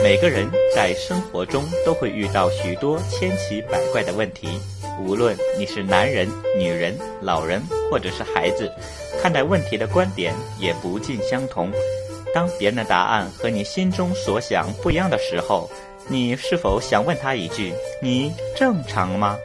每个人在生活中都会遇到许多千奇百怪的问题，无论你是男人、女人、老人或者是孩子，看待问题的观点也不尽相同。当别人的答案和你心中所想不一样的时候，你是否想问他一句：“你正常吗？”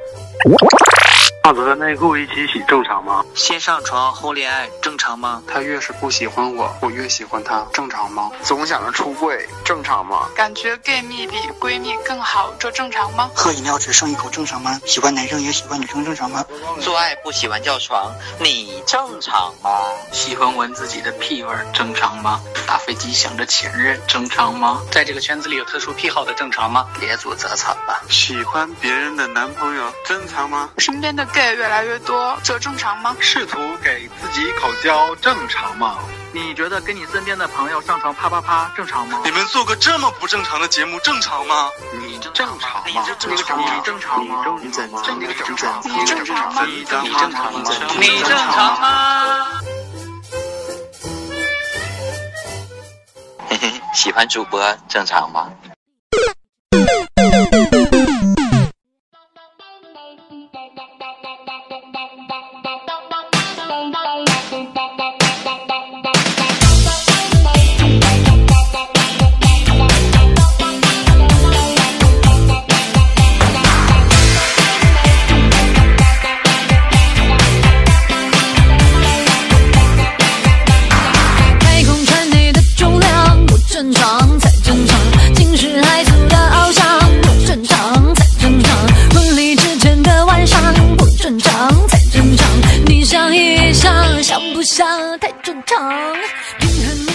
袜子和内裤一起洗正常吗？先上床后恋爱正常吗？他越是不喜欢我，我越喜欢他，正常吗？总想着出柜，正常吗？感觉 gay 蜜比闺蜜更好，这正常吗？喝饮料只剩一口正常吗？喜欢男生也喜欢女生正常吗？做爱不喜欢叫床，你正常吗？喜欢闻自己的屁味正常吗？打飞机想着前任正常吗？在这个圈子里有特殊癖好的正常吗？别组则惨吧。喜欢别人的男朋友正常吗？身边的 gay 越来越多，这正常吗？试图给自己口交正常吗？你觉得跟你身边的朋友上床啪啪啪正常吗？你们做个这么不正常的节目正常吗？你正正常吗？你正常吗？你正常吗？你正常吗？你正常吗你正常吗？你正常吗？你正常吗？嘿嘿，喜欢主播正常吗？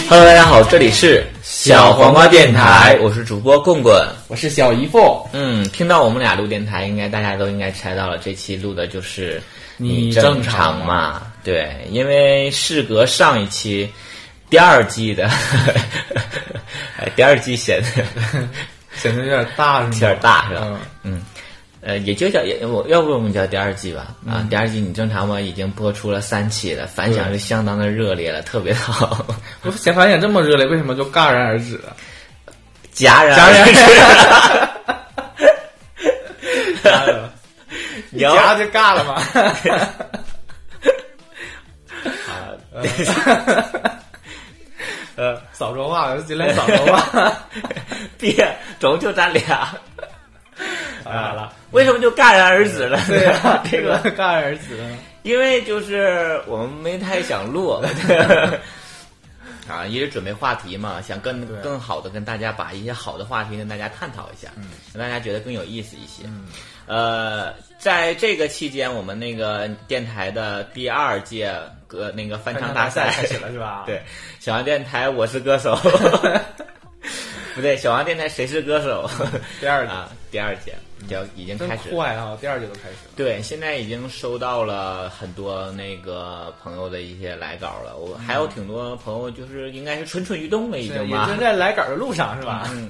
Hello，大家好，这里是小黄瓜电台，我是主播棍棍。我是小姨夫，嗯，听到我们俩录电台，应该大家都应该猜到了，这期录的就是你正正常吗？对，因为事隔上一期第二季的，哎第二季显得 显得有点大是吗？有点大是吧？嗯嗯，呃，也就叫也我要不我们叫第二季吧？啊，第二季你正常吗？已经播出了三期了，反响是相当的热烈了，特别好，我想反响这么热烈，为什么就戛然而止了？戛然戛然而止戛了，你就尬了吗？呃，少说话，尽量少说话。别，总就咱俩。好了，为什么就戛然而止了？对啊，这个，戛然而止了。因为就是我们没太想录，啊，一直准备话题嘛，想更更好的跟大家把一些好的话题跟大家探讨一下，嗯让大家觉得更有意思一些。嗯呃，在这个期间，我们那个电台的第二届歌那个翻唱大赛开始了是吧？对，小王电台我是歌手，不对，小王电台谁是歌手？第二届啊，第二届就已经开始了。快啊！第二季都开始了。对，现在已经收到了很多那个朋友的一些来稿了，我还有挺多朋友就是应该是蠢蠢欲动了，已经吧也正。在来稿的路上是吧？嗯，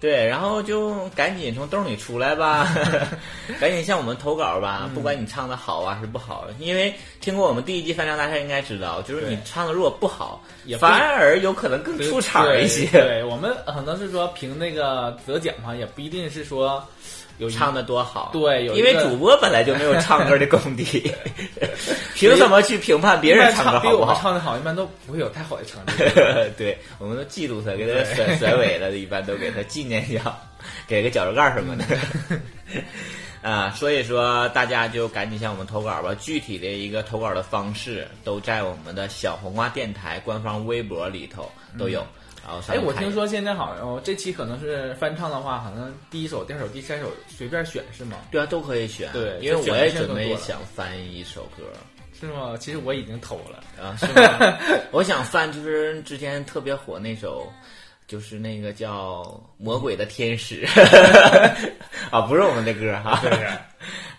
对，然后就赶紧从兜里出来吧，赶紧向我们投稿吧，嗯不管你唱的好啊是不好，因为听过我们第一季翻唱大赛应该知道，就是你唱的如果不好，也反而有可能更出场一些。对我们可能是说凭那个得奖嘛，也不一定是说有唱的多好，对有因为主播本来就没有唱歌的功底，凭什么去评判别人唱歌比我们好不好？唱的好，一般都不会有太好的成绩。对，我们都嫉妒他，给他甩甩尾了，一般都给他纪念一下，给个脚手盖什么的。啊，所以说大家就赶紧向我们投稿吧。具体的一个投稿的方式都在我们的小红瓜电台官方微博里头都有。哎，我听说现在好像哦，这期可能是翻唱的话，好像第一首、第二首、第三首随便选是吗？对啊，都可以选。对因为我也准备想翻一首歌。是吗？其实我已经投了。啊，是吗？我想翻就是之前特别火那首，就是那个叫《魔鬼的天使》啊，不是我们的歌哈。对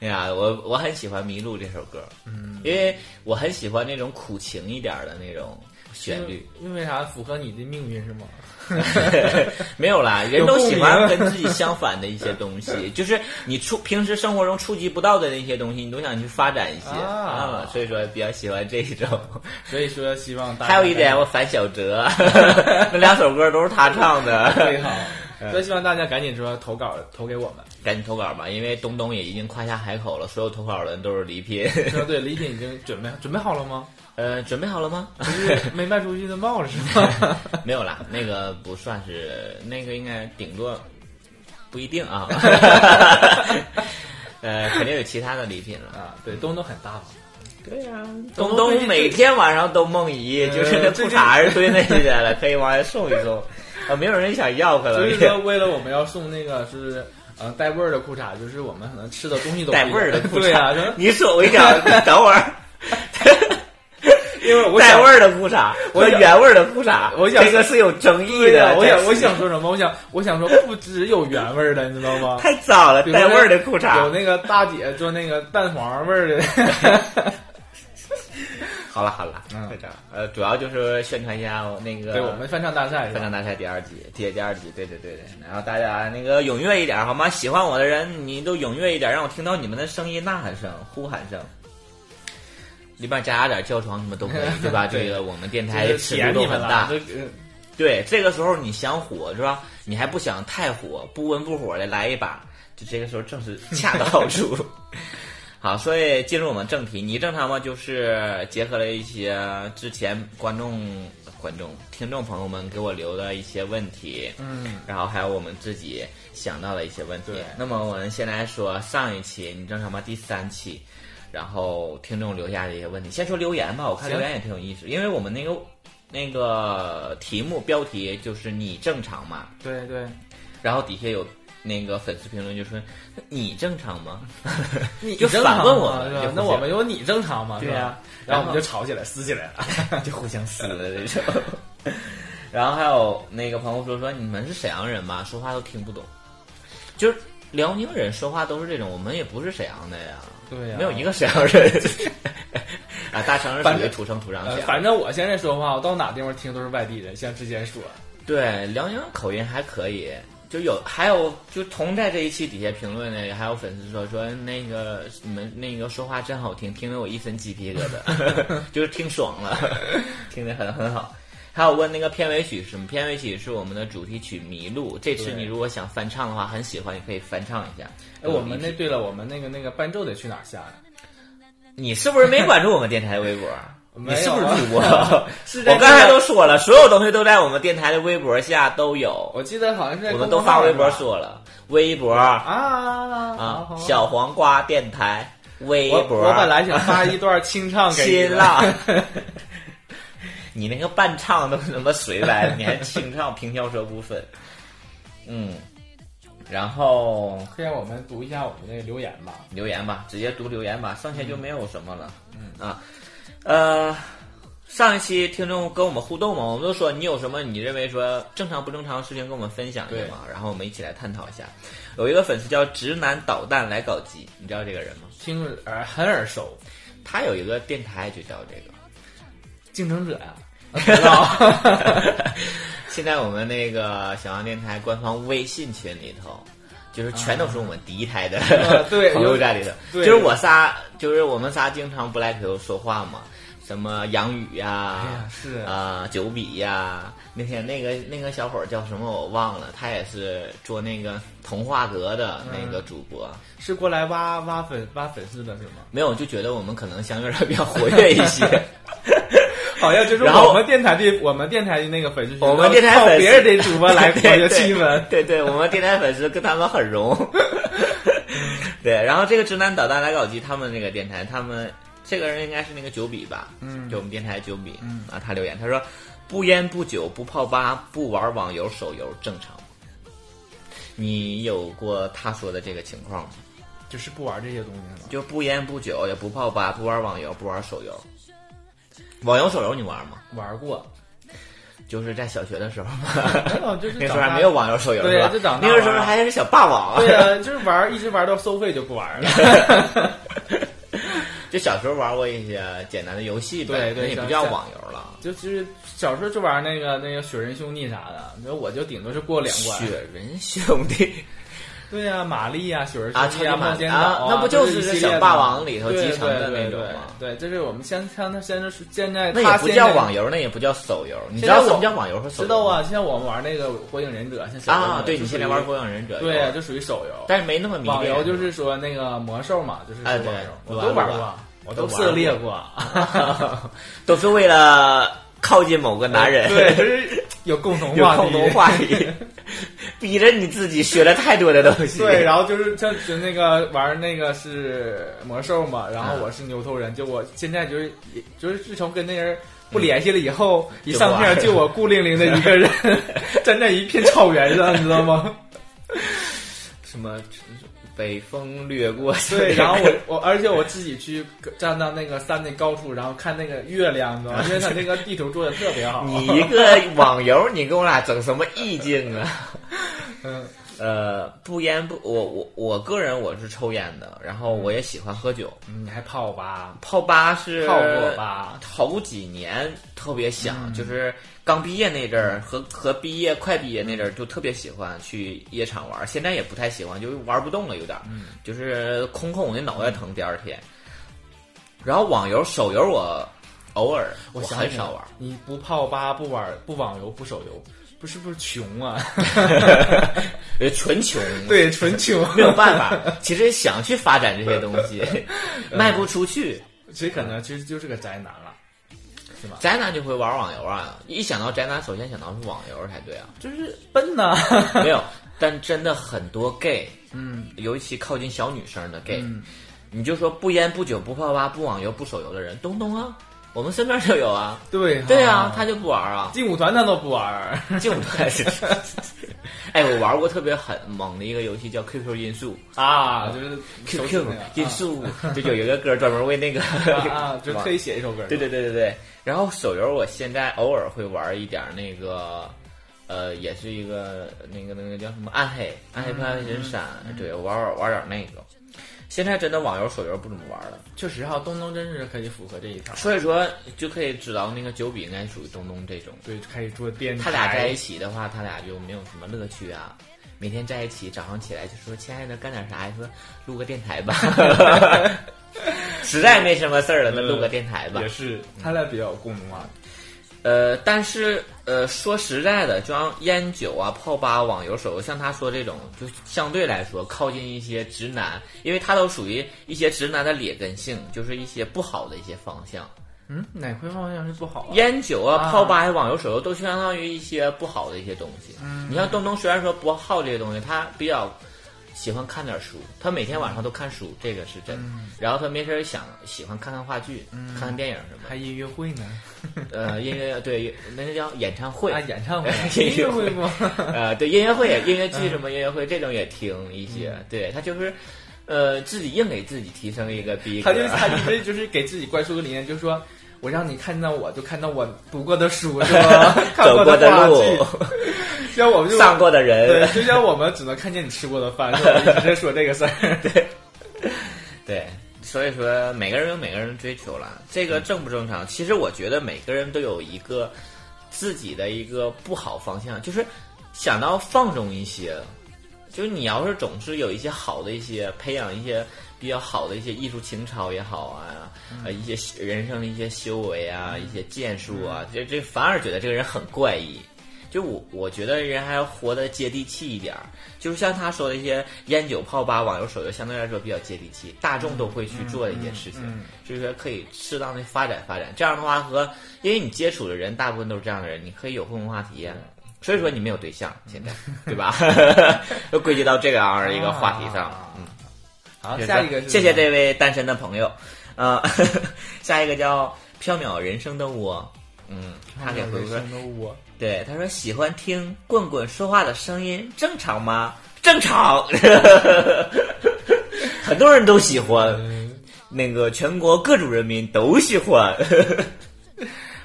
哎呀，我我很喜欢《迷路》这首歌，嗯，因为我很喜欢那种苦情一点的那种旋律。因为啥？符合你的命运是吗？没有啦，人都喜欢跟自己相反的一些东西，就是你触平时生活中触及不到的那些东西，你都想去发展一些啊所以说比较喜欢这一种。所以说希望大家还有一点，我反小哲，那两首歌都是他唱的。最好。所以希望大家赶紧说投稿投给我们。赶紧投稿吧，因为东东也已经夸下海口了，所有投稿的人都是礼品。说对，礼品已经准备准备好了吗？呃，准备好了吗？不是没卖出去的帽子是吗？没有啦，那个不算是，那个应该顶多不一定啊。呃，肯定有其他的礼品了啊。对，东东很大方。对呀、东东每天晚上都梦遗，就是那裤衩儿堆那些了，可以往外送一送。啊，没有人想要，可能所以说，为了我们要送那个是呃带味儿的裤衩，就是我们可能吃的东西都 带味儿的裤衩。对啊，你说我一想，等会儿。因为我带味儿的裤衩和原味儿的裤衩，我想这个是有争议的。我想我想说什么？我想我想说，不只有原味儿的，你知道吗？太早了，带味儿的裤衩有那个大姐做那个蛋黄味儿的。好了好了，嗯，呃，主要就是宣传一下那个，对我们翻唱大赛，翻唱大赛第二季，第第二季，对对对对。然后大家那个踊跃一点好吗？喜欢我的人，你都踊跃一点，让我听到你们的声音，呐喊声、呼喊声。里边加点叫床什么都可以，对吧？这个我们电台尺度都很大。对，这个时候你想火是吧？你还不想太火，不温不火的来一把，就这个时候正是 恰到好处。好，所以进入我们正题，你正常吗？就是结合了一些之前观众、观众、听众朋友们给我留的一些问题，嗯，然后还有我们自己想到的一些问题。对，那么我们先来说上一期，你正常吗？第三期，然后听众留下的一些问题，先说留言吧。我看留言也挺有意思，因为我们那个那个题目标题就是你正常吗？对对，然后底下有。那个粉丝评论就说：“你正常吗？” 你就反问我们，那我们有你正常吗？对呀，然后我们就吵起来，撕起来了，就互相撕了这种。然后还有那个朋友说：“说你们是沈阳人吗？说话都听不懂。”就是辽宁人说话都是这种，我们也不是沈阳的呀，对呀，没有一个沈阳人。啊，大城市属于土生土长呃。反正我现在说话，我到哪地方听都是外地人，像之前说。对，辽宁口音还可以。就有还有就同在这一期底下评论的，还有粉丝说说那个你们那个说话真好听，听得我一身鸡皮疙瘩，就是听爽了，听得很很好。还有问那个片尾曲是什么？片尾曲是我们的主题曲《迷路》。这次你如果想翻唱的话，很喜欢，你可以翻唱一下。哎，我们那对了，我们那个那个伴奏得去哪儿下呀？你是不是没关注我们电台微博？你是不是主播？是我刚才都说了，所有东西都在我们电台的微博下都有。我记得好像是我们都发微博说了，微博啊啊，小黄瓜电台微博。我本来想发一段清唱给 新浪，你那个伴唱都他妈随来，你还清唱平翘舌不分。嗯，然后可以让我们读一下我们那个留言吧，留言吧，直接读留言吧，剩下就没有什么了。嗯啊。呃，上一期听众跟我们互动嘛，我们都说你有什么你认为说正常不正常的事情跟我们分享一下嘛，然后我们一起来探讨一下。有一个粉丝叫直男导弹来搞基，你知道这个人吗？听耳很耳熟，他有一个电台就叫这个竞争者呀。知道。现在我们那个小王电台官方微信群里头。就是全都是我们第一胎的对 朋友在里头，就是我仨，就是我们仨经常不来 Q 说话嘛，什么杨宇呀，是啊，九比呀，那天那个那个小伙叫什么我忘了，他也是做那个童话阁的那个主播，是过来挖挖粉挖粉丝的是吗？没有，就觉得我们可能相对来比较活跃一些。好像就是我们电台的，我们电台的那个粉丝，我们电台粉丝别人的主播来 活跃气氛，对对，我们电台粉丝跟他们很融。对，然后这个直男导弹来搞基，他们那个电台，他们这个人应该是那个九比吧，嗯，就我们电台九比，嗯啊，他留言他说不烟不酒不泡吧不玩网游手游正常吗？你有过他说的这个情况吗？就是不玩这些东西吗？就不烟不酒也不泡吧不玩网游不玩手游。网游手游你玩吗？玩过，就是在小学的时候嘛。就是那时候还没有网游手游，对吧？就长那个时候还是小霸王。对啊，就是玩，一直玩到收费就不玩了。就小时候玩过一些简单的游戏，对对，也不叫网游了。就是小时候就玩那个那个雪人兄弟啥的，那我就顶多是过两关。雪人兄弟，对呀、玛丽呀、雪儿啊超级玛冒险岛啊那不就就是小霸王里头对集成的那种吗对，这是我们先像他现在是现在那也不叫网游，那也不叫手游。你知道什么叫网游和手游？知道啊，像我们玩那个火影忍者，像小啊，对你现在玩火影忍者，对啊，就属于手游。但是没那么。网游就是说那个魔兽嘛，就是哎对我都玩过过，我都涉猎过。都是为了靠近某个男人，对，就是有共同话题，共同话题，逼着你自己学了太多的东西。对，然后就是像就那个玩那个是魔兽嘛，然后我是牛头人，就我现在就是就是自从跟那人不联系了以后，一上线就我孤零零的一个人 站在一片草原上，你知道吗？什么北风掠过，对，然后我我而且我自己去站到那个山的高处，然后看那个月亮，你知道吗？因为它那个地图做的特别好。你一个网游，你跟我俩整什么意境啊？嗯。呃，不烟不，我我我个人我是抽烟的，然后我也喜欢喝酒。嗯你还泡吧？泡吧是泡过吧？头几年特别想，嗯就是刚毕业那阵儿和和毕业快毕业那阵儿就特别喜欢去夜场玩，现在也不太喜欢，就是玩不动了，有点儿，嗯就是空空那脑袋疼。第二天，然后网游、手游我偶尔我很少玩。你不泡吧，不玩，不网游，不手游，不是不是穷啊？呃，纯穷，对，纯穷，没有办法。其实想去发展这些东西，卖不出去。其实可能其实就是个宅男了，是吧？宅男就会玩网游啊！一想到宅男，首先想到是网游才对啊。就是笨呐，没有，但真的很多 gay，嗯，尤其靠近小女生的 gay，、嗯你就说不烟不酒不泡吧不网游不手游的人，东东啊，我们身边就有啊。对对啊，他就不玩啊。劲舞团他都不玩，劲舞团是。哎，我玩过特别很猛的一个游戏叫 QQ 音速啊，就是 QQ 音速，就有一个歌专门为那个 啊，就特意写一首歌。对对对对对。然后手游我现在偶尔会玩一点那个，呃，也是一个那个那个叫什么暗黑暗黑破坏神闪，对我玩玩玩点那个。现在真的网游、手游不怎么玩了，确实哈，东东真是可以符合这一套，所以说就可以知道那个九比应该属于东东这种。对，开始做电台。他俩在一起的话，他俩就没有什么乐趣啊。每天在一起，早上起来就说：“亲爱的，干点啥？”说：“录个电台吧。”实在没什么事儿了，那录个电台吧。也是，他俩比较有共同话题。呃，但是呃，说实在的，就像烟酒啊、泡吧、网游、手游，像他说这种，就相对来说靠近一些直男，因为他都属于一些直男的劣根性，就是一些不好的一些方向。嗯，哪块方向是不好、啊？烟酒啊、啊泡吧、网游、手游都相当于一些不好的一些东西。嗯，你像东东，虽然说不好这些东西，他比较喜欢看点书，他每天晚上都看书，这个是真然后他没事想喜欢看看话剧、嗯、看看电影什么，还音乐会呢。呃，音乐对，那个叫演唱会啊，演唱会，音乐会吗？呃，对，音乐会、音乐剧什么音乐会，这种也听一些。嗯、对他就是，呃，自己硬给自己提升一个逼他就他一直就是给自己灌输个理念，就是说。我让你看到我，就看到我读过的书，是吧？走过的路，像我们上过的人，对，就像我们只能看见你吃过的饭，是吧？一直在说这个事儿，对，对，所以说每个人有每个人追求了，这个正不正常？其实我觉得每个人都有一个自己的一个不好方向，就是想到放纵一些，就是你要是总是有一些好的一些培养一些。比较好的一些艺术情操也好啊，一些人生的一些修为啊，一些建树啊，这这反而觉得这个人很怪异。就我我觉得人还要活得接地气一点儿，就是像他说的一些烟酒泡吧、网游手游，相对来说比较接地气，大众都会去做的一些事情，嗯嗯、就是说可以适当的发展发展。这样的话和因为你接触的人大部分都是这样的人，你可以有共同话题呀、啊。所以说你没有对象，现在 对吧？又归结到这个样的一个话题上，嗯。好，下一个谢谢这位单身的朋友，呃，下一个叫缥缈人生的我，嗯，他给回复说，对，他说喜欢听棍棍说话的声音，正常吗？正常，很多人都喜欢，那个全国各族人民都喜欢。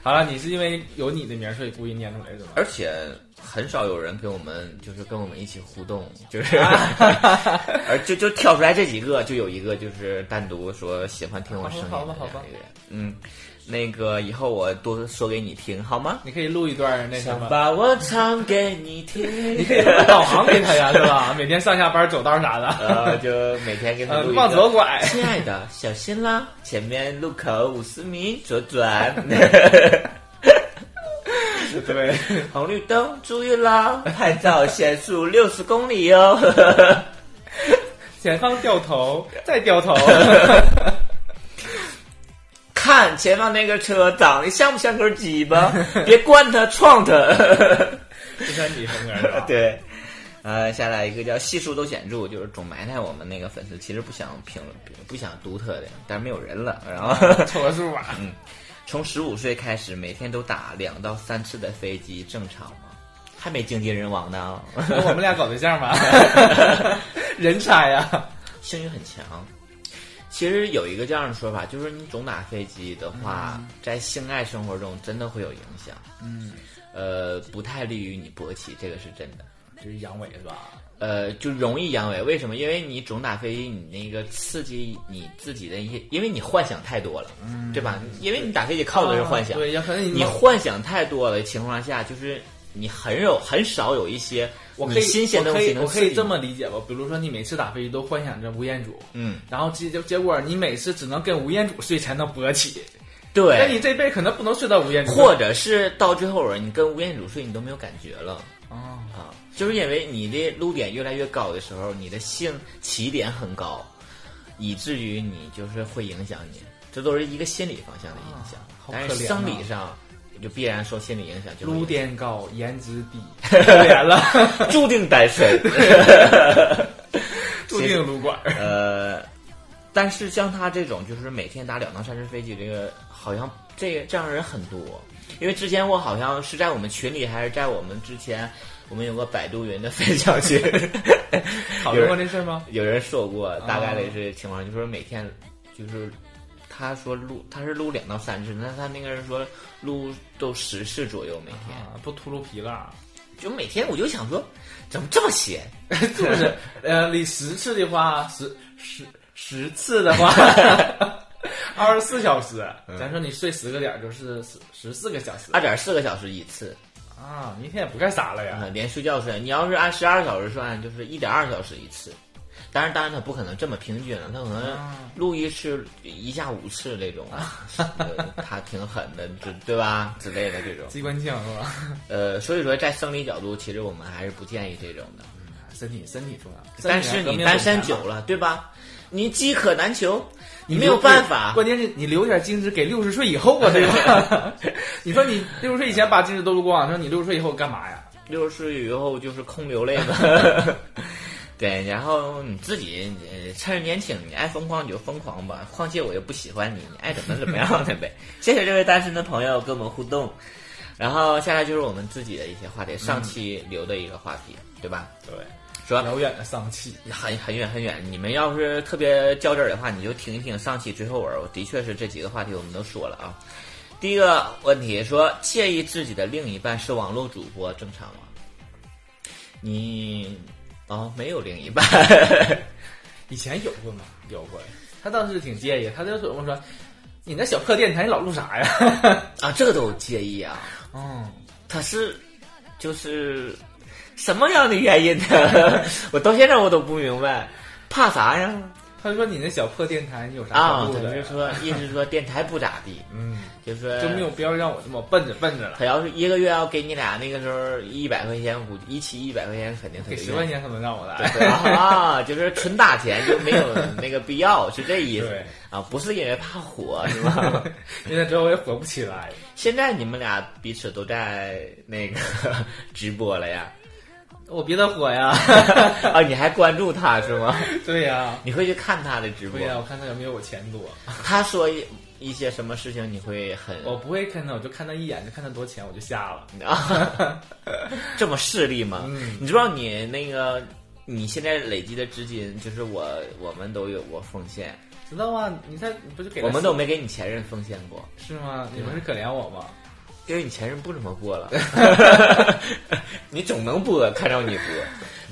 好了，你是因为有你的名儿，所以故意念出来的吗？而且很少有人跟我们，就是跟我们一起互动，就是，而就就挑出来这几个，就有一个就是单独说喜欢听我声音的好吧，好吧，嗯，那个以后我多说给你听好吗？你可以录一段那什么，想把我唱给你听。你可以录导航给他呀，是吧？每天上下班走道啥的，呃，就每天给他录呃，往左。拐。亲爱的，小心啦！前面路口五十米左转。对，红绿灯注意啦！拍照限速六十公里哦。前方掉头，再掉头。看前方那个车长得像不像根鸡巴？别惯他，撞它。这算你风格是吧？对，呃，下来一个叫系数都显著，就是总埋汰我们那个粉丝，其实不想评论，不想读他的，但是没有人了，然后 凑个数吧。嗯，从十五岁开始，每天都打两到三次的飞机，正常吗？还没经济人亡呢，我们俩搞对象吧，人才呀。幸运很强。其实有一个这样的说法，就是你总打飞机的话，在性爱生活中真的会有影响。嗯，呃，不太利于你勃起，这个是真的。就是阳痿是吧？呃，就容易阳痿，为什么？因为你总打飞机，你那个刺激你自己的一些，因为你幻想太多了，对吧？因为你打飞机靠的是幻想，啊对，要可能你幻想太多了的情况下，就是你很有很少有一些我可以新鲜的我可以我可以这么理解吧？比如说你每次打飞机都幻想着吴彦祖，嗯，然后结结果你每次只能跟吴彦祖睡才能勃起，对，那你这辈子可能不能睡到吴彦祖，或者是到最后你跟吴彦祖睡，你都没有感觉了啊啊，就是因为你的撸点越来越高的时候，你的性起点很高，以至于你就是会影响你，这都是一个心理方向的影响，好但是生理上就必然受心理影响，就会撸影响点高，颜值低，可怜了，注定单身，注定撸管。呃，但是像他这种，就是每天打两到三只飞机，这个好像这这样的人很多。因为之前我好像是在我们群里，还是在我们之前，我们有个百度云的分享群，讨论过这事儿吗？有人说过，大概的是情况，就是说每天就是他说录他是录两到三次，那他那个人说录都十次左右每天，啊，不秃噜皮了，就每天我就想说，怎么这么闲？是不是？呃，你十次的话，十十十次的话，二十四小时。咱说你睡十个点儿，就是十十四个小时二点四个小时一次。啊！你一天也不干啥了呀？啊，连睡觉睡，你要是按十二小时算，就是一点二小时一次。当然，当然，他不可能这么平均了，他可能录一次一下五次这种，啊 他挺狠的，对对吧？之类的这种。机关枪是吧？呃，所以说在生理角度，其实我们还是不建议这种的。身体身体重要，但是你单身久了，对吧？你饥渴难求，你没有办法。关键是你留点精子给六十岁以后啊，对吧？你说你六十岁以前把精子都撸光，说你六十岁以后干嘛呀？六十岁以后就是空流泪嘛。对，然后你自己呃趁着年轻，你爱疯狂你就疯狂吧。况且我又不喜欢你，你爱怎么怎么样的呗。谢谢这位单身的朋友跟我们互动。然后下来就是我们自己的一些话题，上期留的一个话题，对吧？对，说遥远的上期，很很远很远。你们要是特别较真儿的话，你就听一听上期最后文。我的确是这几个话题我们都说了啊。第一个问题说，介意自己的另一半是网络主播正常吗？你哦，没有另一半，以前有过吗？有过，他当时挺介意，他就怎么说，你那小破电台你老录啥呀？啊，这个都介意啊。嗯，他是就是什么样的原因呢？我到现在我都不明白，怕啥呀？他就说你那小破电台你有啥录的？就说，意思是说电台不咋地，嗯，就是就没有必要让我这么笨着笨着了。他要是一个月要给你俩那个时候一百块钱，估计一期一百块钱肯定给十块钱可能让我来啊，就是纯打钱就没有那个必要，是这意思对啊？不是因为怕火是吧？因为之后我也火不起来。现在你们俩彼此都在那个 直播了呀？我比他火呀！啊，你还关注他是吗？对呀，你会去看他的直播对呀，我看他有没有我钱多。他说一些什么事情，你会很我不会看他，我就看他一眼，就看他多钱，我就下了。啊，这么势利吗？嗯你知道你那个你现在累积的资金，就是我我们都有过奉献，知道吗？你看，你不是给我们都没给你前任奉献过，是吗？你们是可怜我吗？因为你前任不怎么播了，你总能播，看着你播，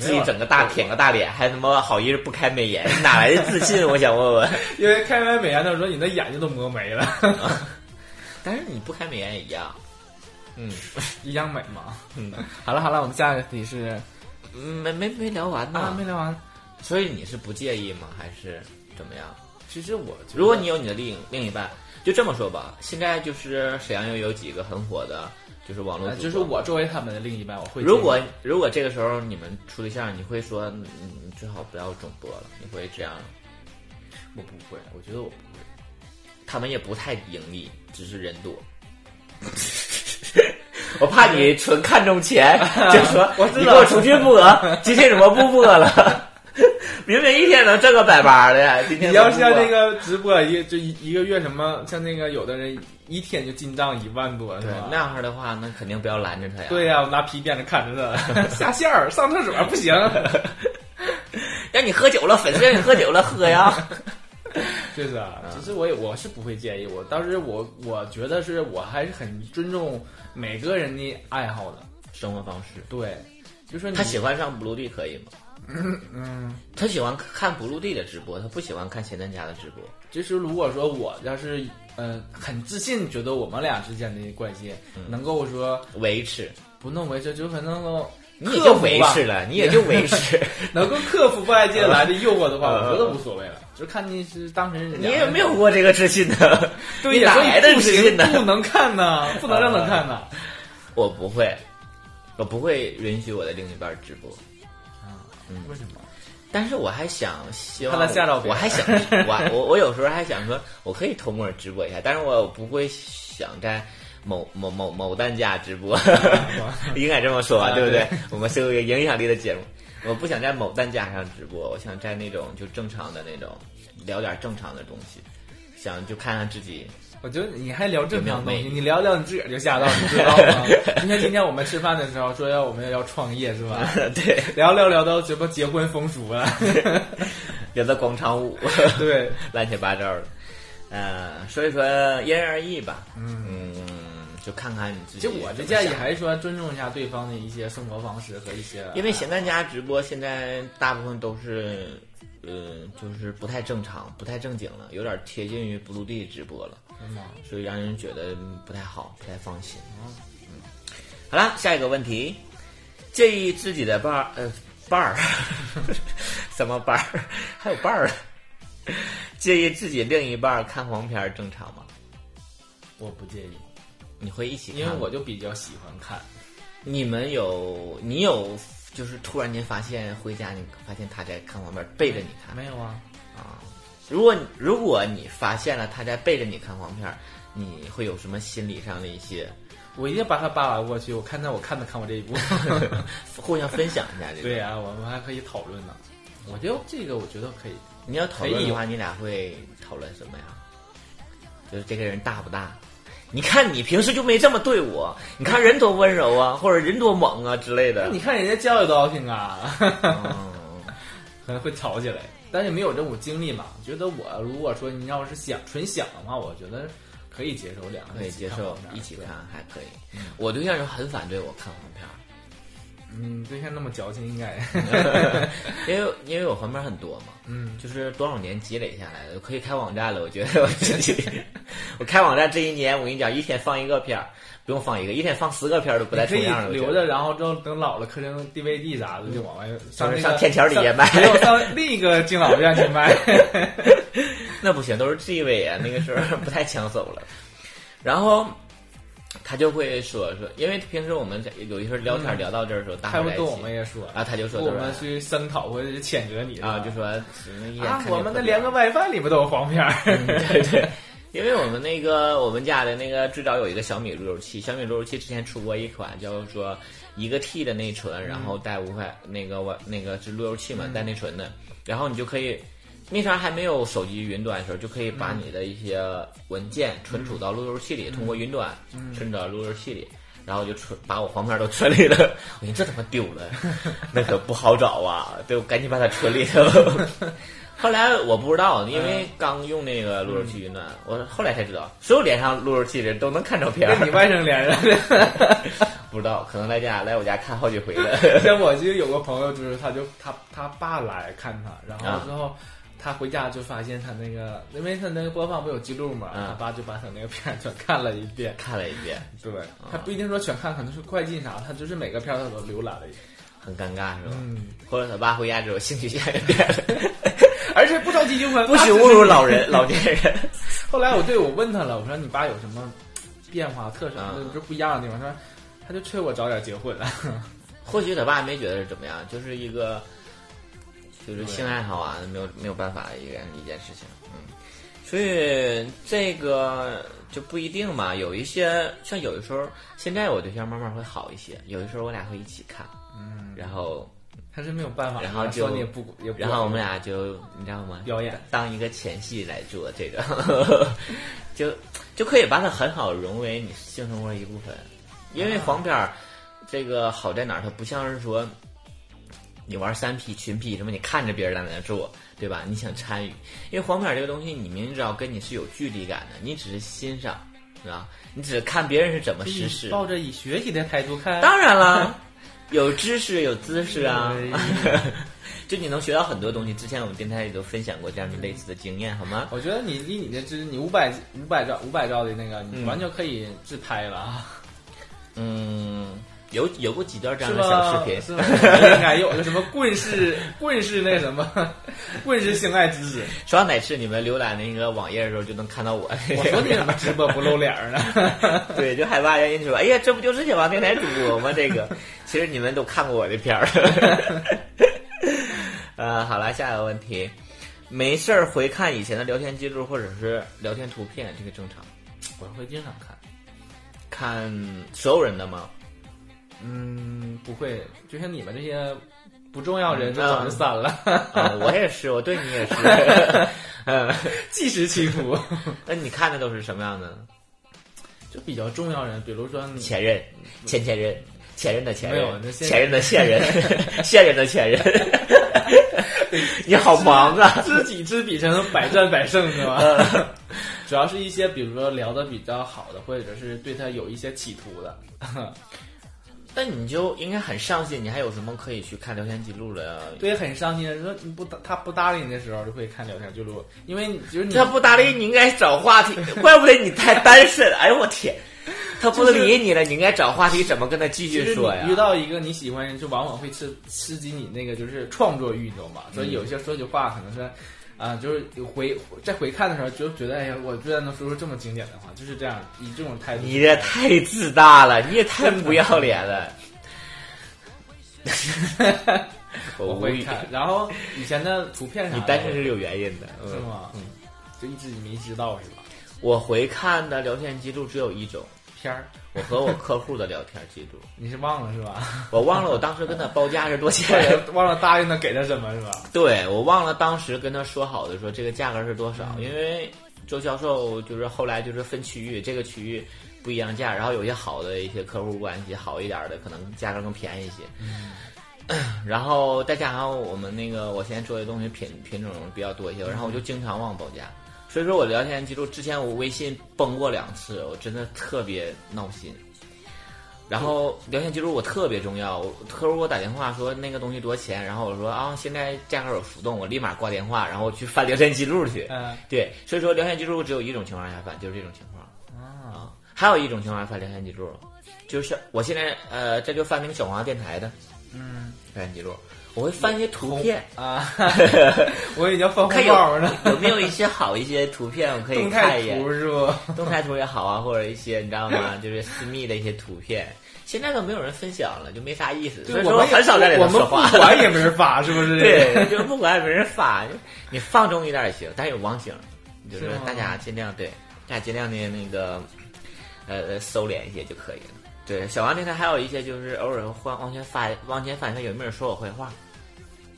自己整个大舔个大脸，还他妈好意思不开美颜，哪来的自信？我想问问。因为开完美颜的时候，你的眼睛都磨没了。但是你不开美颜也一样。嗯，一样美嘛。嗯，好了好了，我们下一个题是嗯没没没聊完呢，啊，没聊完。所以你是不介意吗？还是怎么样？其实我如果你有你的另另一半，就这么说吧，现在就是沈阳又有几个很火的，就是网络呃、就是我作为他们的另一半，我会如果如果这个时候你们处对象，你会说嗯你最好不要总播了，你会这样？我不会，我觉得我不会。他们也不太盈利，只是人多。我怕你纯看重钱，就说我你给我出去播，今天怎么不播了？明明一天能挣个百八的，今天你要像那个直播一就一一个月什么，像那个有的人一天就进账一万多，是那样的话，那肯定不要拦着他呀。对呀、我拿皮鞭子看着他下线儿，上厕所不行。让你喝酒了，粉丝让你喝酒了，喝呀。就是啊，其实我也我是不会介意，我当时我我觉得是我还是很尊重每个人的爱好的，生活方式，对，就说你他喜欢上 blue 地可以吗？嗯，他喜欢看 blue 地的直播，他不喜欢看咸蛋家的直播。其实如果说我要是呃很自信，觉得我们俩之间的关系能够说维持，不能维持，就可能够你也就维持了，你也就维持。能够克服外界来的诱惑的话，嗯我觉得无所谓了，就看你是当成人你也没有过这个自信的 不行自信呢？不能看呐，不能让他看呐。我不会，我不会允许我的另一半直播。嗯，为什么？但是我还想希望吓到我还想 我我我有时候还想说，我可以偷摸直播一下，但是我不会想在某某某某单家直播，应该这么说吧，啊对不对？对？我们是有一个影响力的节目，我不想在某单家上直播，我想在那种就正常的那种聊点正常的东西，想就看看自己我觉得你还聊正常东西，你聊聊你自个儿就吓到，你知道吗？你 看今天我们吃饭的时候说要我们要创业是吧？对，聊聊聊到什么结婚风俗了，聊到广场舞，对，乱七八糟的，呃，所以说因人而异吧，嗯，就看看你自己其怎么想。实我的建议还是说尊重一下对方的一些生活方式和一些，因为咸蛋家直播现在大部分都是，呃，就是不太正常、不太正经了，有点贴近于 blue 地直播了？所以让人觉得不太好，不太放心。嗯，好了，下一个问题，介意自己的伴儿呃伴儿 什么伴儿？还有伴儿？介意自己另一半儿看黄片儿正常吗？我不介意，你会一起看因？为我就比较喜欢看。你们有你有就是突然间发现回家你发现他在看黄片儿，背着你看没有啊？啊？如果如果你发现了他在背着你看黄片儿，你会有什么心理上的一些我一定把他扒拉过去，我看他我看没看过这一部。互相分享一下这个？对呀、我们还可以讨论呢。我觉得这个我觉得可以。你要讨论的话，你俩会讨论什么呀？就是这个人大不大？你看你平时就没这么对我，你看人多温柔啊，或者人多猛啊之类的。你看人家教育多好听啊，嗯 可能会吵起来，但是没有这种经历嘛。觉得我如果说你要是想纯想的话，我觉得可以接受两个人可以接受一起看还可以。我对象就很反对我看黄片儿。嗯，对象那么矫情，应该 因为因为我黄片很多嘛，嗯，就是多少年积累下来的，可以开网站了。我觉得 我自己，我开网站这一年，我跟你讲，一天放一个片儿，不用放一个，一天放十个片儿都不带重样的。留着，然后之后等老了刻成 DVD 啥的，就往外上那个上天桥里也卖上没有上另一个敬老院去卖。那不行，都是 G 位啊，那个时候不太抢手了。然后他就会说说，因为平时我们在有一时候聊天聊到这儿的时候，大他会跟我们也说啊，他就说我们去声讨或者是谴责你啊，就说啊我们的连个 WiFi 里面都有黄片儿。对对，因为我们那个我们家的那个最早有一个小米路由器，小米路由器之前出过一款叫做一个 T 的内存，然后带五百那个我那个是路由器嘛，带内存的，然后你就可以。那啥还没有手机云端的时候，就可以把你的一些文件存储到路由器里，通过云端存到路由器里，然后就存把我黄片都存里了。我寻思这他妈丢了，那可不好找啊，对，我赶紧把它存里头。后来我不知道，因为刚用那个路由器云端，我后来才知道，所有连上路由器的人都能看照片。跟你外甥连着，不知道，可能来家来我家看好几回了。像我就有个朋友，就是他就他他爸来看他，然后之后。他回家就发现他那个，因为他那个播放不有记录嘛，嗯他爸就把他那个片儿全看了一遍。看了一遍，对，他不一定说全看，可能是快进啥，他就是每个片儿他都浏览了一遍。很尴尬是吧？嗯，或者他爸回家之后兴趣变了，而且不着急结婚，不许侮辱老人、老年人。后来我对我问他了，我说你爸有什么变化特色，嗯就不一样的地方？他说他就催我早点结婚了。或许他爸没觉得是怎么样，就是一个就是性爱好啊，没有没有办法的一个一件事情，嗯，所以这个就不一定嘛。有一些像有的时候，现在我对象慢慢会好一些，有的时候我俩会一起看，嗯，然后他是没有办法，然后就也不也不，然后我们俩就你知道吗？表演当一个前戏来做这个，就就可以把它很好融为你性生活的一部分。因为黄片儿这个好在哪儿？它不像是说你玩三 P 群 P 什么，你看着别人在那做，对吧？你想参与，因为黄片儿这个东西，你明知道跟你是有距离感的，你只是欣赏，是吧？你只是看别人是怎么实施。抱着以学习的态度看，当然了，有知识有姿势啊对，就你能学到很多东西。之前我们电台里都分享过这样的类似的经验，好吗？我觉得你以你的知识，你五百五百兆五百兆的那个，你嗯完全可以自拍了啊，嗯，有有过几段这样的小视吧？频，是吧？应该有个什么棍式棍式那什么 棍式性爱知识。说到哪次你们浏览那个网页的时候，就能看到我。我说你怎么直播不露脸儿呢？对，就害怕人家说：“哎呀，这不就是小王电台主播吗？”这个，其实你们都看过我的片儿。呃，好了，下一个问题，没事儿回看以前的聊天记录或者是聊天图片，这个正常？我会经常看。看所有人的吗？嗯，不会，就像你们这些不重要人，就早就删了。啊，我也是，我对你也是。嗯，即时清除。那你看的都是什么样的？就比较重要人，比如说你前任、前前任、前任的前任没有那、前任的现任、现任的前任。你好忙啊！知己知彼才能百战百胜，是吧？主要是一些，比如说聊的比较好的，或者是对他有一些企图的。那你就应该很上心，你还有什么可以去看聊天记录的？对，很伤心。说你不搭他不搭理你的时候，就会看聊天记录，因为就是你他不搭理你，应该找话题，怪不得你太单身。哎呦我天，他不理你了，你应该找话题，怎么跟他继续说呀？遇到一个你喜欢人，就往往会刺刺激你那个就是创作欲，你知道吗？所以有些说句话可能是。啊，就是回在回看的时候，就觉得哎呀，我居然能说出这么经典的话，就是这样，以这种态度。你也太自大了，你也太不要脸了。我无语。会看，然后以前的图片上，你单身是有原因的，嗯是吗？嗯，就一直没知道是吧？我回看的聊天记录只有一种，片儿，我和我客户的聊天记录。你是忘了是吧？我忘了我当时跟他报价是多或钱，忘了答应他给他什么是吧？对我忘了当时跟他说好的说这个价格是多少，嗯因为周销售就是后来就是分区域，这个区域不一样价，然后有些好的一些客户关系好一点的，可能价格更便宜一些。嗯 然后再加上我们那个我现在做的东西品品种比较多一些，然后我就经常忘报价，所以说我聊天记录之前我微信崩过两次，我真的特别闹心。然后聊天记录我特别重要，我客户给我打电话说那个东西多少钱，然后我说啊现在价格有浮动，我立马挂电话，然后去翻聊天记录去。嗯对，所以说聊天记录只有一种情况下翻，就是这种情况。啊，还有一种情况下翻聊天记录，就是我现在呃这就翻那个小黄电台的嗯聊天记录，我会翻一些图片。啊，我已经翻看红包了，有有没有一些好一些图片，我可以看一眼。图是不？动态图也好啊，或者一些你知道吗？就是私密的一些图片，现在都没有人分享了，就没啥意思。所以说我们很少在里头我们说话。不管也没人发，是不是？对，就是不管也没人发，你放纵一点也行，但是有网警，就是大家尽量对，大家尽量的那个呃呃收敛一些就可以了。对，小王电台还有一些就是偶尔换往前翻往前翻一下有没有人说我坏话，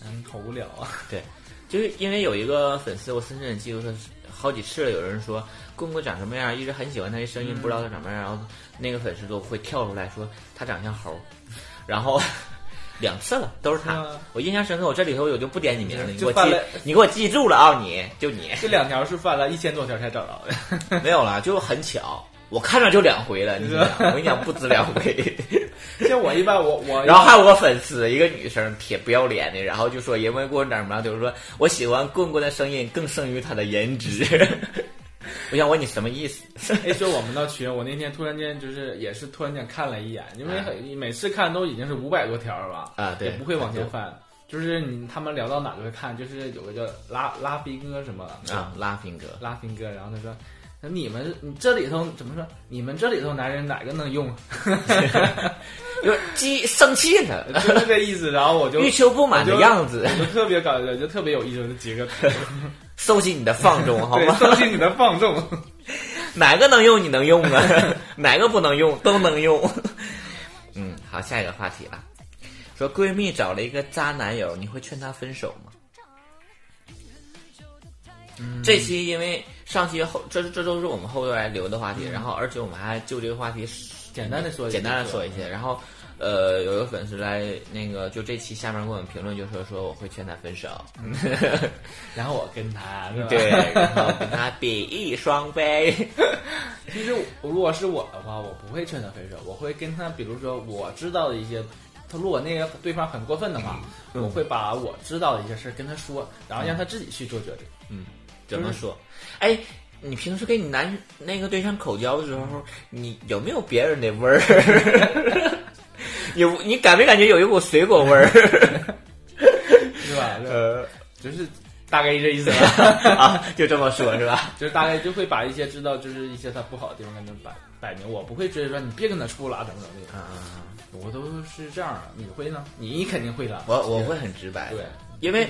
嗯，好无聊啊。对，就是因为有一个粉丝，我深深的记住他好几次了，有人说棍棍长什么样，一直很喜欢他的声音，不知道他长什么样，然后那个粉丝都会跳出来说他长像猴，然后 两次了，都是他是，我印象深刻。我这里头我就不点你名了，你给我记你给我记住了啊，你就你这两条是翻了一千多条才找着的。没有了，就很巧。我看着就两回了，你知道吗我跟你讲不止两回。像我一般，我我 然后还有个粉丝，一个女生铁不要脸的，然后就说因为我哪儿嘛，就是说我喜欢棍棍的声音更胜于他的颜值。我想问你什么意思？哎，说我们那群，我那天突然间就是也是突然间看了一眼，因为很每次看都已经是五百多条了吧？啊对也不会往前翻。就是你他们聊到哪就会看，就是有个叫拉拉菲哥什么啊，拉菲哥，拉菲哥，然后他说。那你们，你这里头怎么说？你们这里头男人哪个能用？就激生气了，就是这意思。然后我就欲求不满的样子，我就特别搞笑，就特别有意思的几个图。收起你的放纵，好吗？收起你的放纵。哪个能用你能用啊？哪个不能用都能用。嗯，好，下一个话题啊，说闺蜜找了一个渣男友，你会劝她分手吗？嗯、这期因为上期后，这这都是我们后来留的话题，然后而且我们还就这个话题简单的说，简单的说一些，然后呃，有一个粉丝来那个就这期下面给我们评论，就说说我会劝他分手，然后我跟他对，然后跟他比翼双飞。其实如果是我的话，我不会劝他分手，我会跟他，比如说我知道的一些。他如果那个对方很过分的话，嗯、我会把我知道的一些事跟他说，然后让他自己去做决定。嗯，怎么说？哎，你平时跟你男那个对象口交的时候，你有没有别人的味儿？有，你感没感觉有一股水果味儿？是吧？呃，就是大概这意思吧 啊，就这么说，是吧？就是大概就会把一些知道，就是一些他不好的地方跟他摆摆明，我不会直接说你别跟他处了，怎么怎么的啊。我都是这样的，你会呢？你肯定会的。我我会很直白，对，因为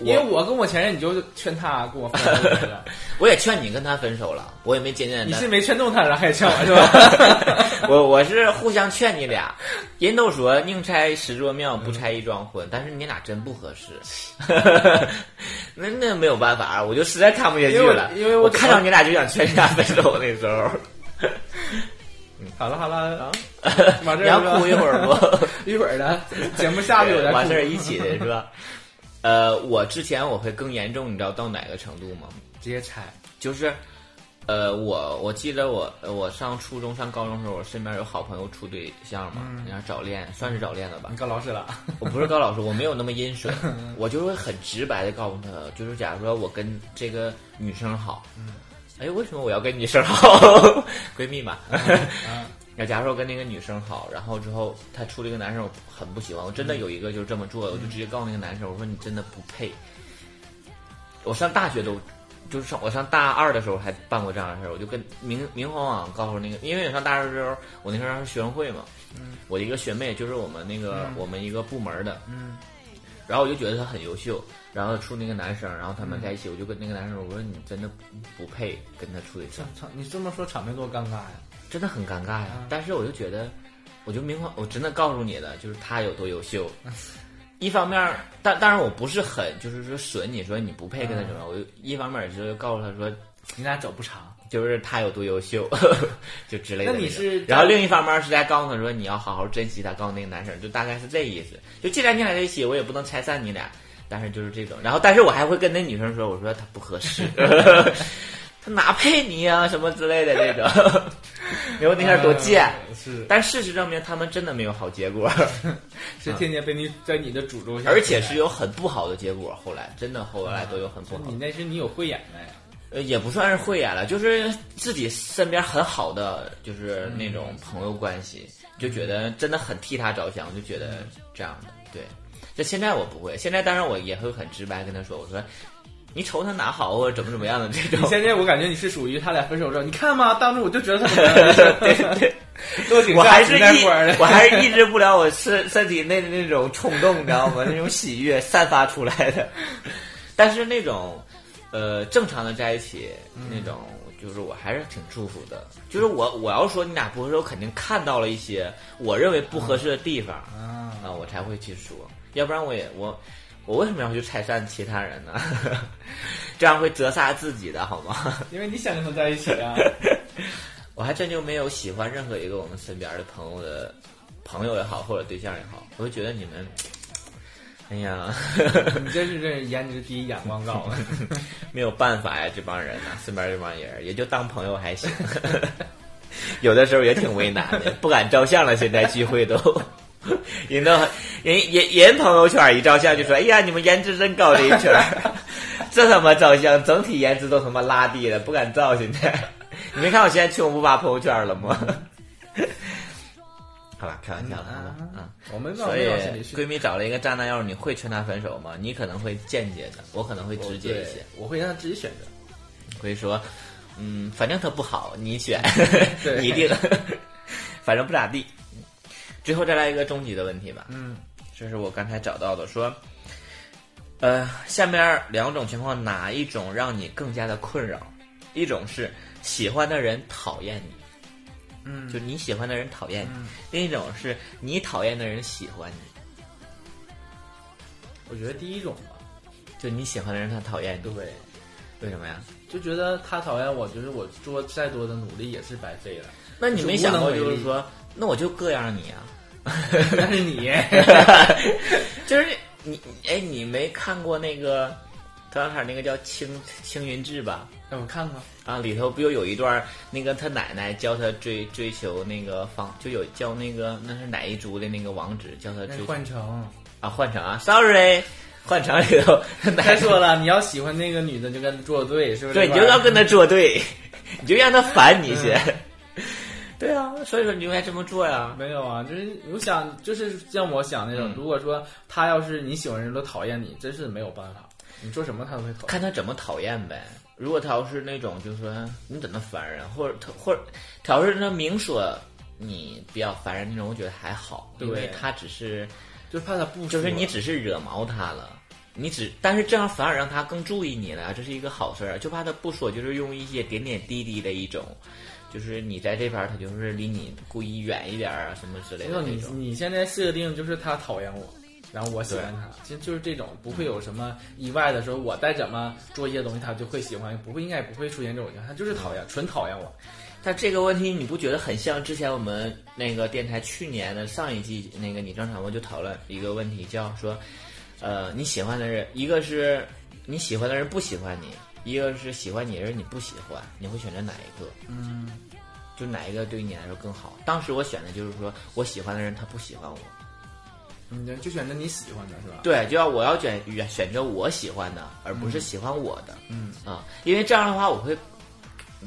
因为我跟我前任，你就劝他跟我分手了。我也劝你跟他分手了，我也没简简单单。你是没劝动他，然后还劝我是吧？我我是互相劝你俩。人都说宁拆十座庙，不拆一桩婚，但是你俩真不合适。那那没有办法，我就实在看不下去了，因为我看到你俩就想劝你俩分手那时候。好了好了啊，你要哭一会儿不？一会儿的节目下去我再完事儿一起的是吧？呃，我之前我会更严重，你知道到哪个程度吗？直接拆，就是，呃，我我记得我我上初中上高中的时候，我身边有好朋友处对象嘛，然后早恋，算是早恋了吧？你高老师了？我不是告老师，我没有那么阴损，我就会很直白的告诉他，就是假如说我跟这个女生好。哎，为什么我要跟女生好？闺蜜嘛。那假如说跟那个女生好，然后之后她处了一个男生，我很不喜欢。我真的有一个就是这么做的，我就直接告诉那个男生，我说你真的不配。我上大学都，就是上我上大二的时候还办过这样的事儿，我就跟明明晃晃告诉那个，因为我上大二的时候，我那时候是学生会嘛，我的一个学妹就是我们那个、我们一个部门的，嗯，然后我就觉得她很优秀。然后处那个男生，然后他们在一起，我就跟那个男生我说：“你真的不配跟他处对象。”你这么说场面多尴尬呀，真的很尴尬呀。但是我就觉得，我就明晃，我真的告诉你了，就是他有多优秀。一方面，但当然我不是很就是说损你说你不配跟他怎么样，我就一方面就是告诉他说，你俩走不长，就是他有多优秀，就之类的。那你是，然后另一方面是在告诉他说你要好好珍惜他，告诉那个男生，就大概是这意思。就既然你俩在一起，我也不能拆散你俩。但是就是这种，然后但是我还会跟那女生说，我说他不合适，他 哪配你呀、啊，什么之类的那种。然后那天多贱、嗯，是。但事实证明，他们真的没有好结果，是天天被你在你的诅咒下，而且是有很不好的结果。后来真的后来都有很不好。你那是你有慧眼的呀？呃，也不算是慧眼了，就是自己身边很好的，就是那种朋友关系，就觉得真的很替他着想，就觉得这样的，对。这现在我不会，现在当然我也会很直白跟他说，我说你瞅他哪好或者怎么怎么样的这种。现在我感觉你是属于他俩分手之后，你看嘛，当初我就觉得他怎么样，对对，都挺我还是抑的，我还是抑制不了我身身体内的那种冲动，你知道吗？那种喜悦散发出来的。但是那种呃正常的在一起、嗯、那种，就是我还是挺祝福的。就是我我要说你俩不合适，我肯定看到了一些我认为不合适的地方啊、嗯，我才会去说。要不然我也我我为什么要去拆散其他人呢？这样会折煞自己的好吗？因为你想跟他在一起啊。我还真就没有喜欢任何一个我们身边的朋友的朋友也好，或者对象也好，我就觉得你们，哎呀，你这是这颜值低、眼光高，没有办法呀，这帮人呐、啊，身边这帮人也就当朋友还行。有的时候也挺为难的，不敢照相了。现在聚会都，人都人人人朋友圈一照相就说：“哎呀，你们颜值真高这一圈儿。”这他妈照相，整体颜值都他妈拉低了，不敢照。现在你没看我现在穷不发朋友圈了吗？好吧，开玩笑了啊！啊，我们所以闺蜜找了一个渣男，要是你会劝她分手吗？你可能会间接的，我可能会直接一些，我会让她自己选择。会说，嗯，反正他不好，你选，你定，反正不咋地。最后再来一个终极的问题吧。嗯，这是我刚才找到的，说，呃，下面两种情况，哪一种让你更加的困扰？一种是喜欢的人讨厌你。嗯，就你喜欢的人讨厌你，另一种是你讨厌的人喜欢你。我觉得第一种吧，就你喜欢的人他讨厌你，对，为什么呀？就觉得他讨厌我，就是我做再多的努力也是白费了。那你没想过就是说，那我就膈应你啊？那是你，就是你，哎，你没看过那个特朗普那个叫《青青云志》吧？让我看看啊，里头不就有一段那个他奶奶教他追追求那个方，就有教那个那是哪一族的那个王子教他追换成啊换成啊，sorry，换成里头 再说了，你要喜欢那个女的就跟她作对，是不是？对，你就要跟他作对，你就让他烦你先。对啊，所以说你应该这么做呀。没有啊，就是我想，就是像我想那种，如果说他要是你喜欢人都讨厌你，真是没有办法，你做什么他都会讨厌。看他怎么讨厌呗。如果他要是那种，就是说你怎么烦人，或者他或者他要是那明说你比较烦人那种，我觉得还好，因为他只是就怕他不，就是你只是惹毛他了，你只但是这样反而让他更注意你了，这是一个好事儿。就怕他不说，就是用一些点点滴滴的一种，就是你在这边他就是离你故意远一点啊什么之类的。你你现在设定就是他讨厌我。然后我喜欢他，其实就是这种，不会有什么意外的时候，我再怎么做一些东西，他就会喜欢，不会，应该不会出现这种情况，他就是讨厌，纯讨厌我。但这个问题你不觉得很像之前我们那个电台去年的上一季那个你正常我就讨论一个问题，叫说，呃，你喜欢的人，一个是你喜欢的人不喜欢你，一个是喜欢你的人你不喜欢，你会选择哪一个？嗯，就哪一个对于你来说更好？当时我选的就是说我喜欢的人他不喜欢我。嗯，就选择你喜欢的是吧？对，就要我要选选择我喜欢的，而不是喜欢我的。嗯啊，因为这样的话，我会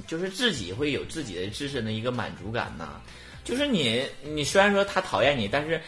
就是自己会有自己的自身的一个满足感呐。就是你，你虽然说他讨厌你，但是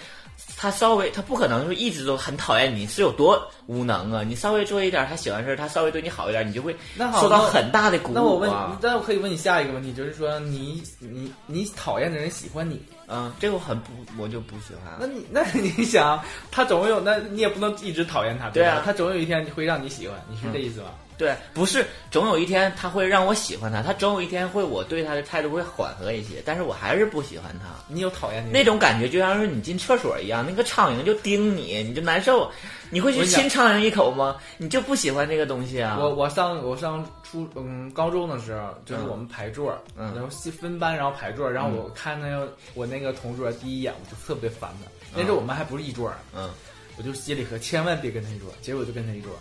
他稍微他不可能说一直都很讨厌你，是有多无能啊！你稍微做一点他喜欢的事儿，他稍微对你好一点，你就会受到很大的鼓舞。那我问，那我可以问你下一个问题，就是说你你你讨厌的人喜欢你。嗯，这个我很不，我就不喜欢。那你那你想，他总有，那你也不能一直讨厌他，对啊，他总有一天会让你喜欢，你是这意思吧？对，不是，总有一天他会让我喜欢他，他总有一天会我对他的态度会缓和一些，但是我还是不喜欢他。你有讨厌那种感觉，就像是你进厕所一样，那个苍蝇就叮你，你就难受。你会去亲苍蝇一口吗？你就不喜欢这个东西啊？我我上我上初嗯高中的时候，就是我们排座，然后分班，然后排座，然后我看那个我那个同桌第一眼，我就特别烦他。那时候我们还不是一桌，嗯，我就心里可千万别跟他一桌。结果就跟他一桌，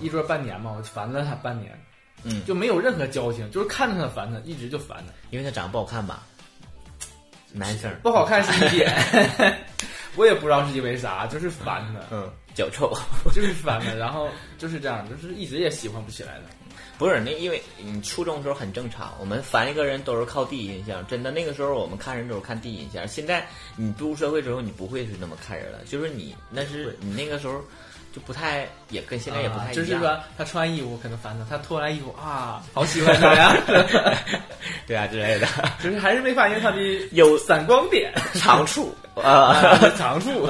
一桌半年嘛，我烦了他半年，嗯，就没有任何交情，就是看着他烦他，一直就烦他，因为他长得不好看吧？男生不好看是一点，我也不知道是因为啥，就是烦他，嗯。脚臭，就是烦他，然后就是这样，就是一直也喜欢不起来的。不是那，因为你初中的时候很正常，我们烦一个人都是靠第一印象，真的那个时候我们看人都是看第一印象。现在你步入社会之后，你不会是那么看人了，就是你那是你那个时候就不太也跟现在也不太一样。就是说他穿衣服可能烦他，他脱完衣服啊，好喜欢他呀，对啊之类的，就是还是没发现他的 有闪光点 长处啊，长处。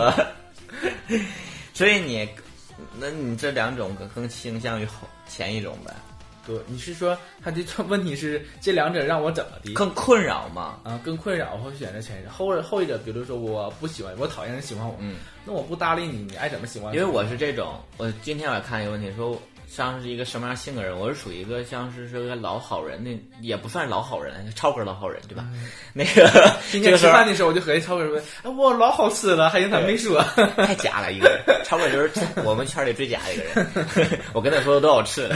所以你，那你这两种更更倾向于后前一种呗？对，你是说他的问题是这两者让我怎么的更困扰吗？啊，更困扰，我会选择前一者。后后一者，比如说我不喜欢，我讨厌人喜欢我，嗯，那我不搭理你，你爱怎么喜欢？因为我是这种，我今天我看一个问题说。像是一个什么样性格人？我是属于一个像是是个老好人，那也不算老好人，超哥老好人，对吧？那个今天吃饭的时候，我就和超哥说：“哎，我老好吃了。”还有他没说，太假了一个人。超哥就是我们圈里最假的一个人。我跟他说的都好吃。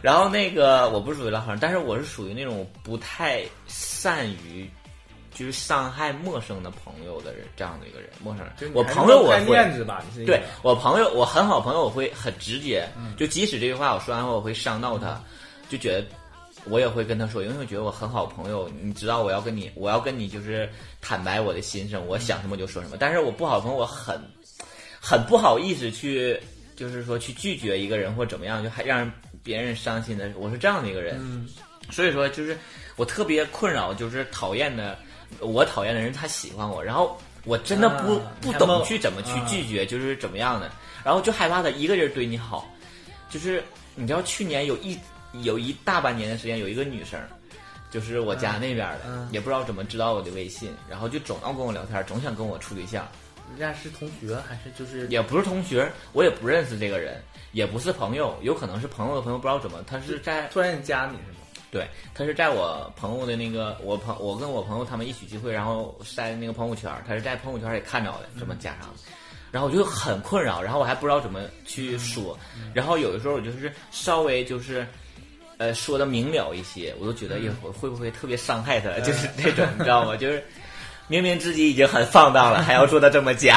然后那个我不是属于老好人，但是我是属于那种不太善于就是伤害陌生的朋友的人，这样的一个人，陌生人我朋友我会面子吧，你是对我朋友，我很好朋友，我会很直接，就即使这句话我说完后，我会伤到他，就觉得我也会跟他说，因为我觉得我很好朋友，你知道我要跟你，我要跟你就是坦白我的心声，我想什么就说什么。但是我不好朋友，我很很不好意思去，就是说去拒绝一个人或怎么样，就还让别人伤心的，我是这样的一个人。嗯所以说，就是我特别困扰，就是讨厌的，我讨厌的人他喜欢我，然后我真的不、啊不懂去怎么去啊。拒绝，就是怎么样的，然后就害怕他一个人对你好，就是你知道去年有一有一大半年的时间，有一个女生，就是我家那边的，嗯也不知道怎么知道我的微信，然后就总要跟我聊天，总想跟我处对象，人家是同学还是就是也不是同学，我也不认识这个人，也不是朋友，有可能是朋友的朋友，不知道怎么，他是在突然加你是吗？对，他是在我朋友的那个，我朋我跟我朋友他们一起聚会，然后晒的那个朋友圈，他是在朋友圈里看着的，这么加上的，然后我就很困扰，然后我还不知道怎么去说，然后有的时候我就是稍微就是，呃，说的明了一些，我都觉得，哎，我会不会特别伤害他？就是那种，你知道吗？就是明明自己已经很放荡了，还要做的这么假，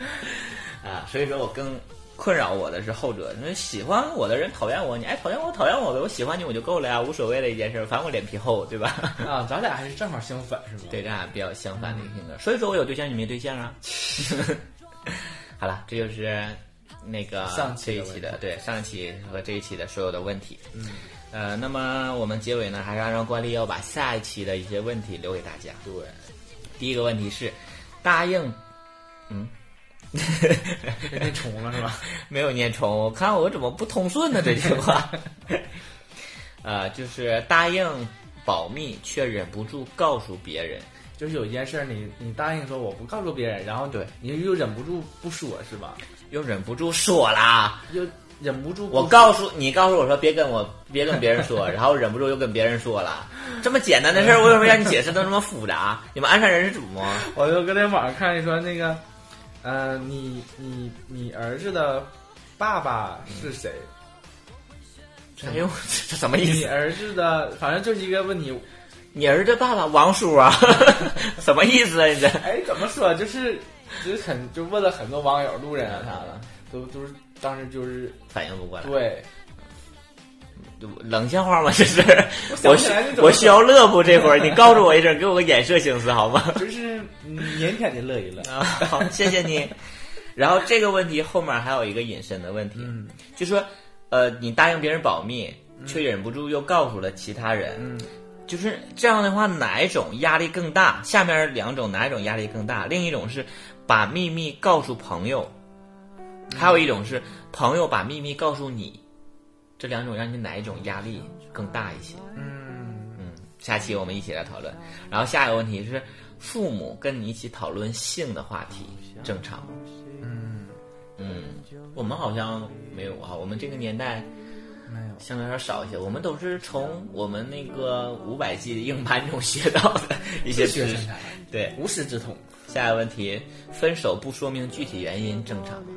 啊，所以说我更困扰我的是后者，因为喜欢我的人讨厌我，你爱讨厌我讨厌我呗，我喜欢你我就够了呀，无所谓的一件事，反正我脸皮厚，对吧？啊，咱俩还是正好相反是吗？对，咱俩比较相反的一个性格，所以说我有对象，你没对象啊。好了，这就是那个上期一期的对上一期和这一期的所有的问题。嗯，呃，那么我们结尾呢，还是按照惯例要把下一期的一些问题留给大家。对，第一个问题是答应，嗯。给你重了是吧？没有念重，我看我怎么不通顺呢？这句话，呃，就是答应保密却忍不住告诉别人，就是有一件事儿你你答应说我不告诉别人，然后对你又忍不住不说是吧？又忍不住说啦。又忍不住不我告诉你，告诉我说别跟我别跟别人说，然后忍不住又跟别人说了，这么简单的事儿，为什么让你解释的这么复杂？你们鞍山人是怎么？我就搁那网上看说那个，呃，你你你儿子的爸爸是谁？哎呦，这什么意思？你儿子的，反正就是一个问题。你儿子爸爸王叔啊？什么意思啊？你这？哎，怎么说？就是就是很就问了很多网友、路人啊啥的，都都是当时就是反应不过来。对，冷笑话吗？这是我我想不起来你怎么我需要乐不？这会儿你告诉我一声，给我个眼色行思好吗？就是嗯腼腆的乐一乐啊。好，谢谢你。然后这个问题后面还有一个隐身的问题，嗯，就说呃，你答应别人保密，却忍不住又告诉了其他人，嗯，就是这样的话，哪一种压力更大？下面两种哪一种压力更大？另一种是把秘密告诉朋友，还有一种是朋友把秘密告诉你，这两种让你哪一种压力更大一些？嗯嗯，下期我们一起来讨论。然后下一个问题是，父母跟你一起讨论性的话题正常吗？嗯嗯，我们好像没有啊，我们这个年代没有，相对来说少一些。我们都是从我们那个五百 G 的硬盘中学到的一些知识。对，无师自通。下一个问题，分手不说明具体原因正常吗？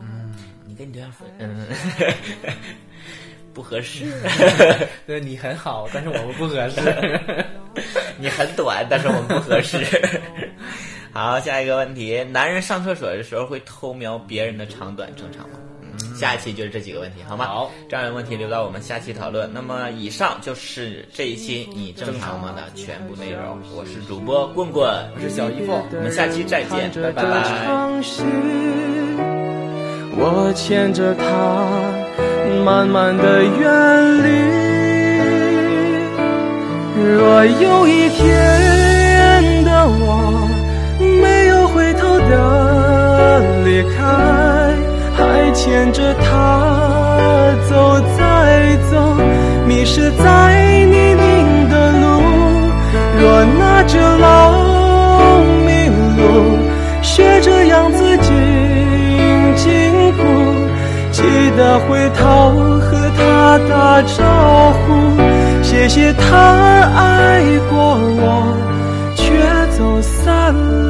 嗯，你跟你对象分，嗯，不合适。对你很好，但是我们不合适。你很短，但是我们不合适。好，下一个问题，男人上厕所的时候会偷瞄别人的长短，正常吗？嗯，下一期就是这几个问题，好吗？好，这样的问题留到我们下期讨论。那么，以上就是这一期你正常吗的全部内容。我是主播棍棍，我是小姨夫，我们下期再见，拜拜。我牵着她，慢慢的远离。若有一天的我没有回头的离开，还牵着她走再走，迷失在泥泞的路。若拿着老迷路，学着样的回头和他打招呼，谢谢他爱过我，却走散了。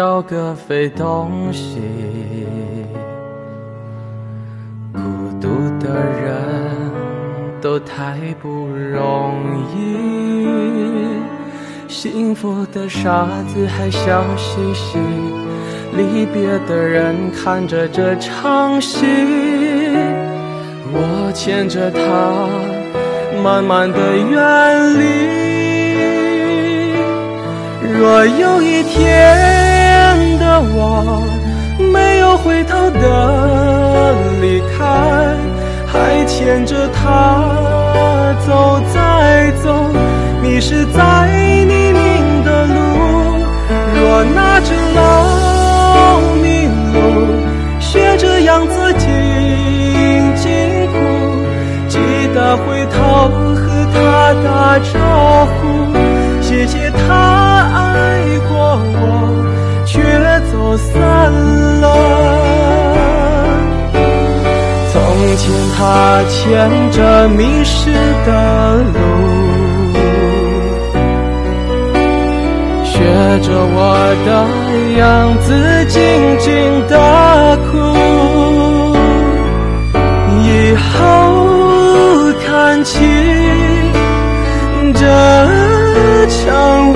要个废东西。孤独的人都太不容易，幸福的傻子还笑嘻嘻，离别的人看着这场戏，我牵着他，慢慢的远离。若有一天我没有回头的离开，还牵着他走再走，迷失在泥泞的路。若拿着老迷路，学着样子紧紧哭，记得回头和他打招呼。谢谢他爱过我，却走散了。从前他牵着迷失的路，学着我的样子静静的哭。以后看清这。场雾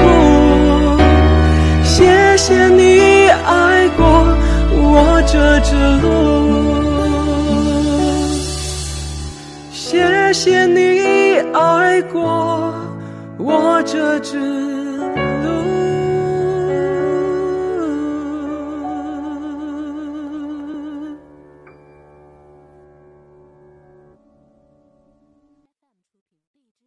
这支路，谢谢你爱过我这只。